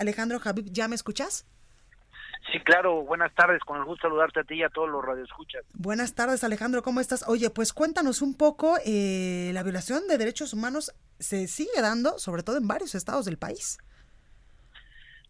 Alejandro Javib, ¿ya me escuchas? Sí, claro, buenas tardes, con el gusto saludarte a ti y a todos los radioescuchas. Buenas tardes, Alejandro, ¿cómo estás? Oye, pues cuéntanos un poco, eh, la violación de derechos humanos se sigue dando, sobre todo en varios estados del país.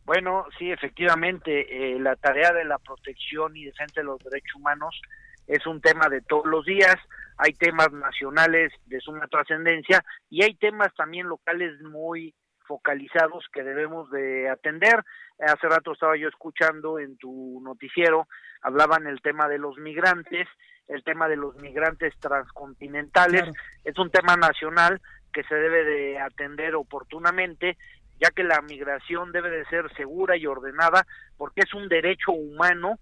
Bueno, sí, efectivamente, eh, la tarea de la protección y defensa de los derechos humanos es un tema de todos los días. Hay temas nacionales de suma trascendencia y hay temas también locales muy focalizados que debemos de atender. Hace rato estaba yo escuchando en tu noticiero, hablaban el tema de los migrantes, el tema de los migrantes transcontinentales, Claro. es un tema nacional que se debe de atender oportunamente, ya que la migración debe de ser segura y ordenada, porque es un derecho humano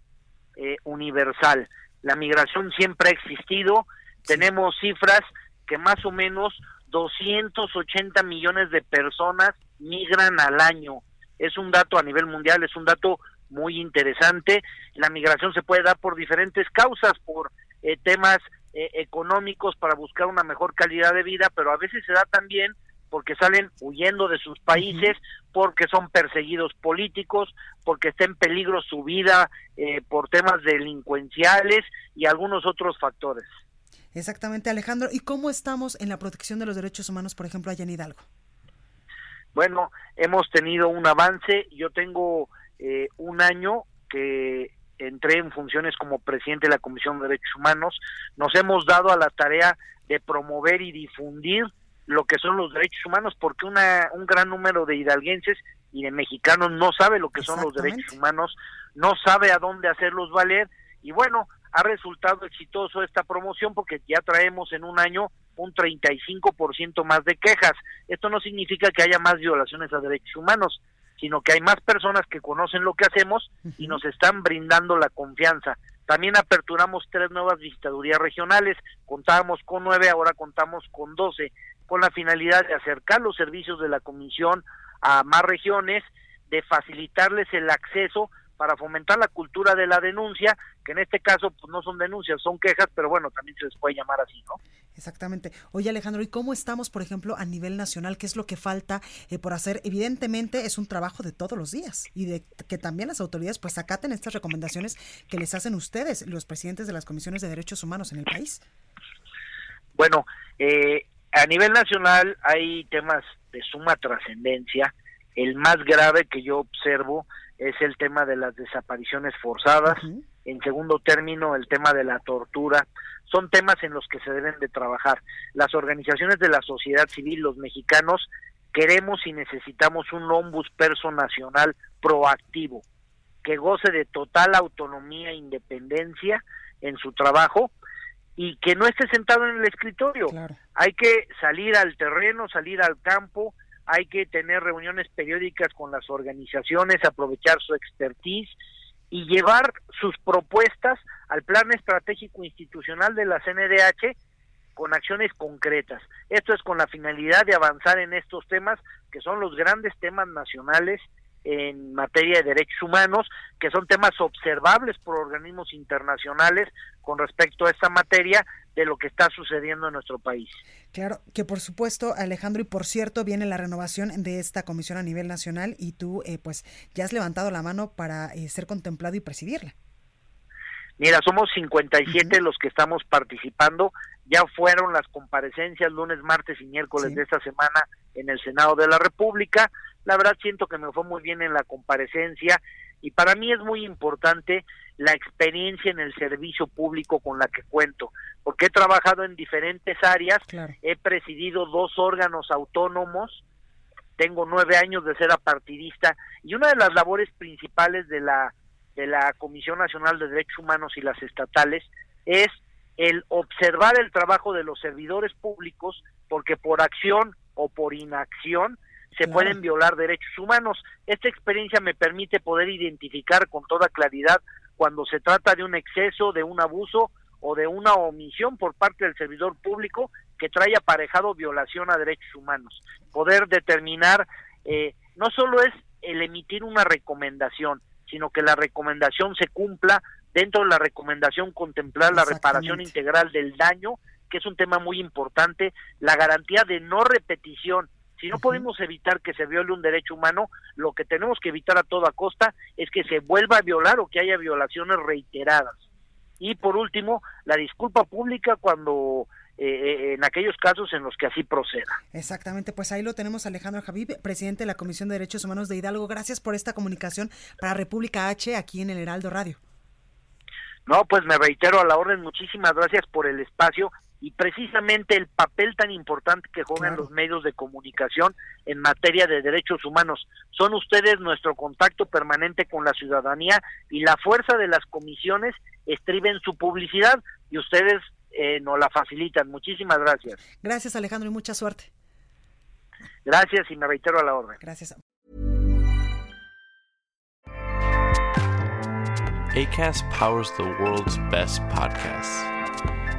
eh, universal. La migración siempre ha existido, tenemos cifras que más o menos 280 millones de personas migran al año. Es un dato a nivel mundial, es un dato muy interesante. La migración se puede dar por diferentes causas, por eh, temas eh, económicos para buscar una mejor calidad de vida, pero a veces se da también porque salen huyendo de sus países, porque son perseguidos políticos, porque está en peligro su vida eh, por temas delincuenciales y algunos otros factores. Exactamente, Alejandro. ¿Y cómo estamos en la protección de los derechos humanos, por ejemplo, allá en Hidalgo? Bueno, hemos tenido un avance. Yo tengo eh, un año que entré en funciones como presidente de la Comisión de Derechos Humanos. Nos hemos dado a la tarea de promover y difundir lo que son los derechos humanos porque una, un gran número de hidalguenses y de mexicanos no sabe lo que son los derechos humanos, no sabe a dónde hacerlos valer y bueno, ha resultado exitoso esta promoción porque ya traemos en un año un 35% más de quejas. Esto no significa que haya más violaciones a derechos humanos, sino que hay más personas que conocen lo que hacemos y nos están brindando la confianza. También aperturamos tres nuevas visitadurías regionales, contábamos con nueve, ahora contamos con doce, con la finalidad de acercar los servicios de la comisión a más regiones, de facilitarles el acceso para fomentar la cultura de la denuncia, que en este caso pues no son denuncias, son quejas, pero bueno, también se les puede llamar así, ¿no? Exactamente. Oye, Alejandro, ¿y cómo estamos, por ejemplo, a nivel nacional? ¿Qué es lo que falta eh, por hacer? Evidentemente es un trabajo de todos los días y de que también las autoridades pues acaten estas recomendaciones que les hacen ustedes, los presidentes de las comisiones de derechos humanos en el país. Bueno, eh, a nivel nacional hay temas de suma trascendencia. El más grave que yo observo es el tema de las desapariciones forzadas. Ujú. En segundo término, el tema de la tortura. Son temas en los que se deben de trabajar. Las organizaciones de la sociedad civil, los mexicanos, queremos y necesitamos un ombudsperson nacional proactivo, que goce de total autonomía e independencia en su trabajo y que no esté sentado en el escritorio. Claro. Hay que salir al terreno, salir al campo, hay que tener reuniones periódicas con las organizaciones, aprovechar su expertise y llevar sus propuestas al plan estratégico institucional de la CNDH con acciones concretas. Esto es con la finalidad de avanzar en estos temas que son los grandes temas nacionales en materia de derechos humanos, que son temas observables por organismos internacionales con respecto a esta materia de lo que está sucediendo en nuestro país. Claro, que por supuesto, Alejandro, y por cierto, viene la renovación de esta comisión a nivel nacional y tú, eh, pues, ya has levantado la mano para eh, ser contemplado y presidirla. Mira, somos 57 los que estamos participando. Ya fueron las comparecencias lunes, martes y miércoles Sí. de esta semana en el Senado de la República. La verdad siento que me fue muy bien en la comparecencia y para mí es muy importante la experiencia en el servicio público con la que cuento, porque he trabajado en diferentes áreas, Claro. he presidido dos órganos autónomos, tengo nueve años de ser apartidista y una de las labores principales de la de la Comisión Nacional de Derechos Humanos y las estatales es el observar el trabajo de los servidores públicos porque por acción o por inacción se pueden violar derechos humanos. Esta experiencia me permite poder identificar con toda claridad cuando se trata de un exceso, de un abuso o de una omisión por parte del servidor público que trae aparejado violación a derechos humanos. Poder determinar eh, no solo es el emitir una recomendación, sino que la recomendación se cumpla dentro de la recomendación contemplar la reparación integral del daño, que es un tema muy importante, la garantía de no repetición. Si no podemos evitar que se viole un derecho humano, lo que tenemos que evitar a toda costa es que se vuelva a violar o que haya violaciones reiteradas. Y por último, la disculpa pública cuando eh, eh, en aquellos casos en los que así proceda. Exactamente, pues ahí lo tenemos Alejandro Javib, presidente de la Comisión de Derechos Humanos de Hidalgo. Gracias por esta comunicación para República H aquí en el Heraldo Radio. No, pues me reitero a la orden, muchísimas gracias por el espacio y precisamente el papel tan importante que juegan los medios de comunicación en materia de derechos humanos. Son ustedes nuestro contacto permanente con la ciudadanía y la fuerza de las comisiones estriba en su publicidad y ustedes eh, nos la facilitan. Muchísimas gracias. Gracias Alejandro y mucha suerte. Gracias y me reitero a la orden. Gracias. ACAST powers the world's best podcasts.